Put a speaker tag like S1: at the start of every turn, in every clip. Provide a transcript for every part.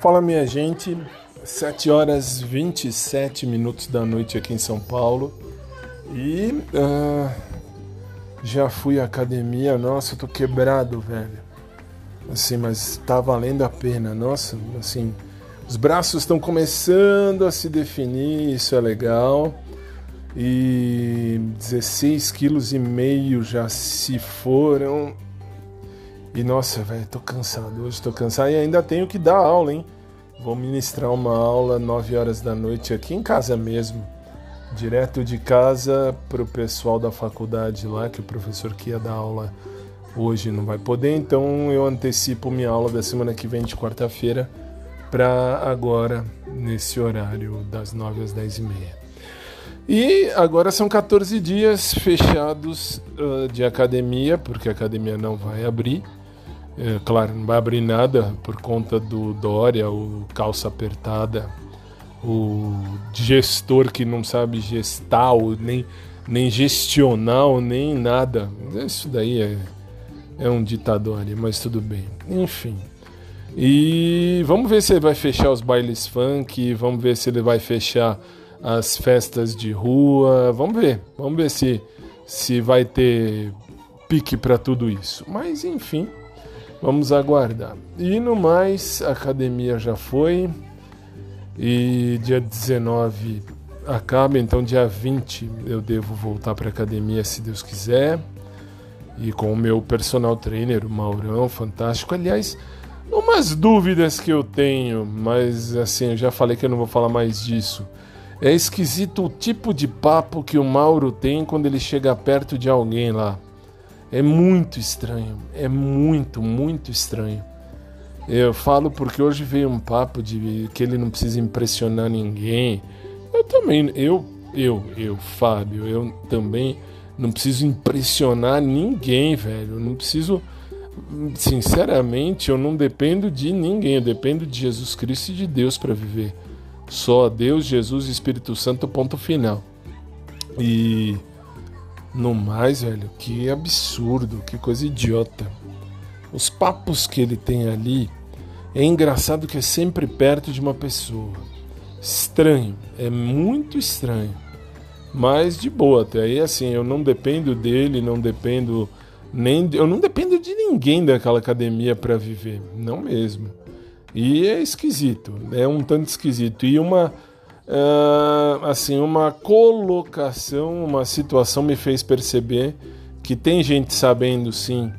S1: Fala minha gente, 7 horas 27 minutos da noite aqui em São Paulo. E uh, já fui à academia, nossa, eu tô quebrado, velho. Assim, mas tá valendo a pena, nossa, assim, os braços estão começando a se definir, isso é legal. E 16 quilos e meio já se foram e nossa, velho, tô cansado. Hoje tô cansado e ainda tenho que dar aula, hein? Vou ministrar uma aula 9 horas da noite aqui em casa mesmo. Direto de casa pro pessoal da faculdade lá, que o professor que ia dar aula hoje não vai poder, então eu antecipo minha aula da semana que vem de quarta-feira para agora, nesse horário das 9 às 10 e meia. E agora são 14 dias fechados uh, de academia, porque a academia não vai abrir. É, claro, não vai abrir nada por conta do Dória, o calça apertada, o gestor que não sabe gestar, nem, nem gestional, nem nada. Isso daí é, é um ditador ali, mas tudo bem. Enfim. E vamos ver se ele vai fechar os bailes funk, vamos ver se ele vai fechar as festas de rua, vamos ver, vamos ver se, se vai ter pique para tudo isso. Mas enfim, Vamos aguardar. E no mais, a academia já foi. E dia 19 acaba, então dia 20 eu devo voltar para a academia se Deus quiser. E com o meu personal trainer, o Maurão, fantástico. Aliás, umas dúvidas que eu tenho, mas assim, eu já falei que eu não vou falar mais disso. É esquisito o tipo de papo que o Mauro tem quando ele chega perto de alguém lá. É muito estranho, é muito, muito estranho. Eu falo porque hoje veio um papo de que ele não precisa impressionar ninguém. Eu também, eu, eu, eu, Fábio, eu também não preciso impressionar ninguém, velho. Eu não preciso, sinceramente, eu não dependo de ninguém. Eu dependo de Jesus Cristo e de Deus para viver. Só Deus, Jesus e Espírito Santo, ponto final. E no mais, velho, que absurdo, que coisa idiota. Os papos que ele tem ali é engraçado que é sempre perto de uma pessoa. Estranho, é muito estranho. Mas de boa, até aí assim, eu não dependo dele, não dependo nem eu não dependo de ninguém daquela academia para viver, não mesmo. E é esquisito, é um tanto esquisito. E uma uh, assim, uma colocação, uma situação me fez perceber que tem gente sabendo sim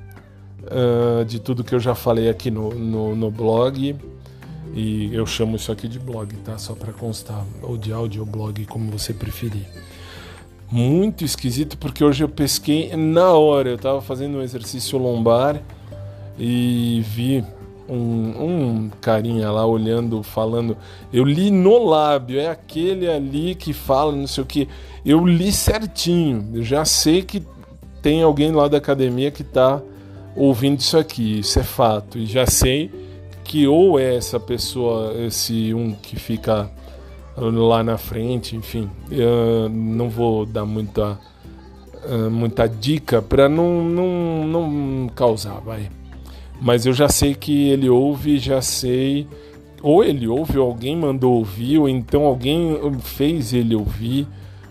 S1: uh, de tudo que eu já falei aqui no, no, no, blog. E eu chamo isso aqui de blog, tá? Só para constar, ou de áudio ou blog, como você preferir. Muito esquisito porque hoje eu pesquei na hora, eu estava fazendo um exercício lombar e vi um, um carinha lá olhando, falando. Eu li no lábio, é aquele ali que fala, não sei o que. Eu li certinho, eu já sei que tem alguém lá da academia que está ouvindo isso aqui, isso é fato. E já sei que ou é essa pessoa, esse um que fica lá na frente, enfim. Eu não vou dar muita, muita dica para não, não, não causar, vai mas eu já sei que ele ouve, já sei. Ou ele ouve, ou alguém mandou ouvir, ou então alguém fez ele ouvir,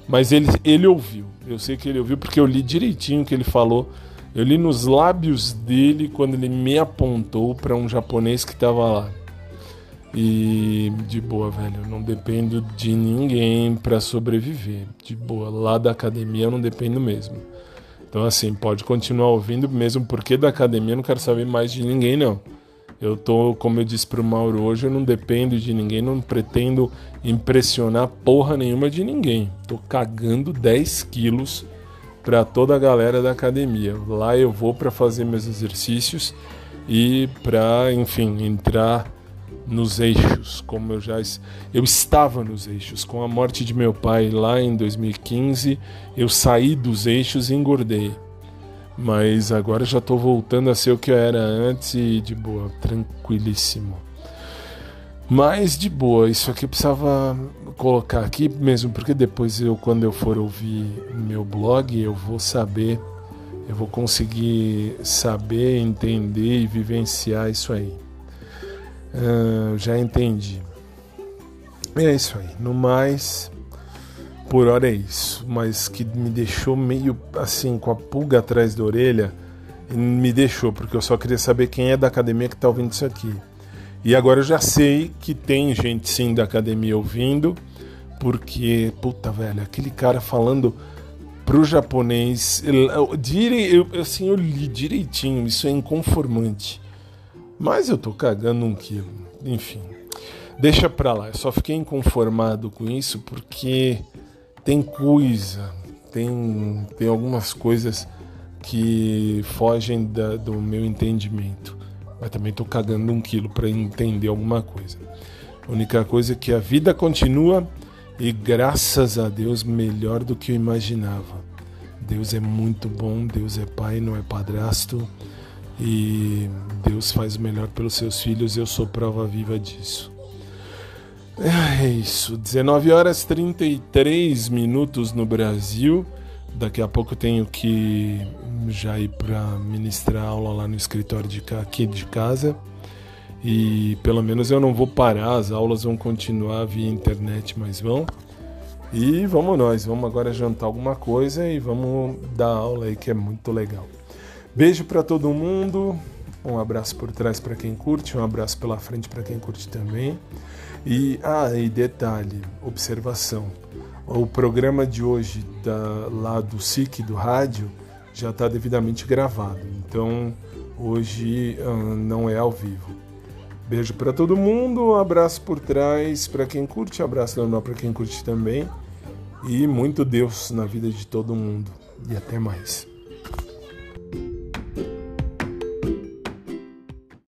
S1: mas ele, ele ouviu. Eu sei que ele ouviu porque eu li direitinho o que ele falou. Eu li nos lábios dele quando ele me apontou para um japonês que estava lá. E de boa, velho, eu não dependo de ninguém para sobreviver. De boa, lá da academia eu não dependo mesmo. Então, assim, pode continuar ouvindo, mesmo porque da academia eu não quero saber mais de ninguém, não. Eu tô, como eu disse pro Mauro hoje, eu não dependo de ninguém, não pretendo impressionar porra nenhuma de ninguém. Tô cagando 10 quilos para toda a galera da academia. Lá eu vou para fazer meus exercícios e para, enfim, entrar nos eixos, como eu já eu estava nos eixos com a morte de meu pai lá em 2015, eu saí dos eixos e engordei. Mas agora já estou voltando a ser o que eu era antes e de boa, tranquilíssimo. Mas de boa, isso aqui eu precisava colocar aqui mesmo, porque depois eu, quando eu for ouvir meu blog, eu vou saber, eu vou conseguir saber, entender e vivenciar isso aí. Uh, já entendi. É isso aí. No mais, por hora é isso. Mas que me deixou meio assim, com a pulga atrás da orelha, me deixou, porque eu só queria saber quem é da academia que está ouvindo isso aqui. E agora eu já sei que tem gente sim da academia ouvindo, porque, puta velho, aquele cara falando pro japonês, eu, eu, assim, eu li direitinho, isso é inconformante. Mas eu tô cagando um quilo, enfim. Deixa pra lá, eu só fiquei inconformado com isso porque tem coisa, tem, tem algumas coisas que fogem da, do meu entendimento. Mas também estou cagando um quilo para entender alguma coisa. A única coisa é que a vida continua e graças a Deus melhor do que eu imaginava. Deus é muito bom, Deus é pai, não é padrasto e Deus faz o melhor pelos seus filhos, eu sou prova viva disso. É isso, 19 horas 33 minutos no Brasil. Daqui a pouco tenho que já ir para ministrar aula lá no escritório de aqui de casa. E pelo menos eu não vou parar, as aulas vão continuar via internet, mas vão. E vamos nós, vamos agora jantar alguma coisa e vamos dar aula aí que é muito legal. Beijo para todo mundo. Um abraço por trás para quem curte, um abraço pela frente para quem curte também. E ah, e detalhe, observação. O programa de hoje da, lá do SIC, do rádio, já está devidamente gravado. Então, hoje uh, não é ao vivo. Beijo para todo mundo, um abraço por trás para quem curte, um abraço normal para quem curte também. E muito Deus na vida de todo mundo. E até mais.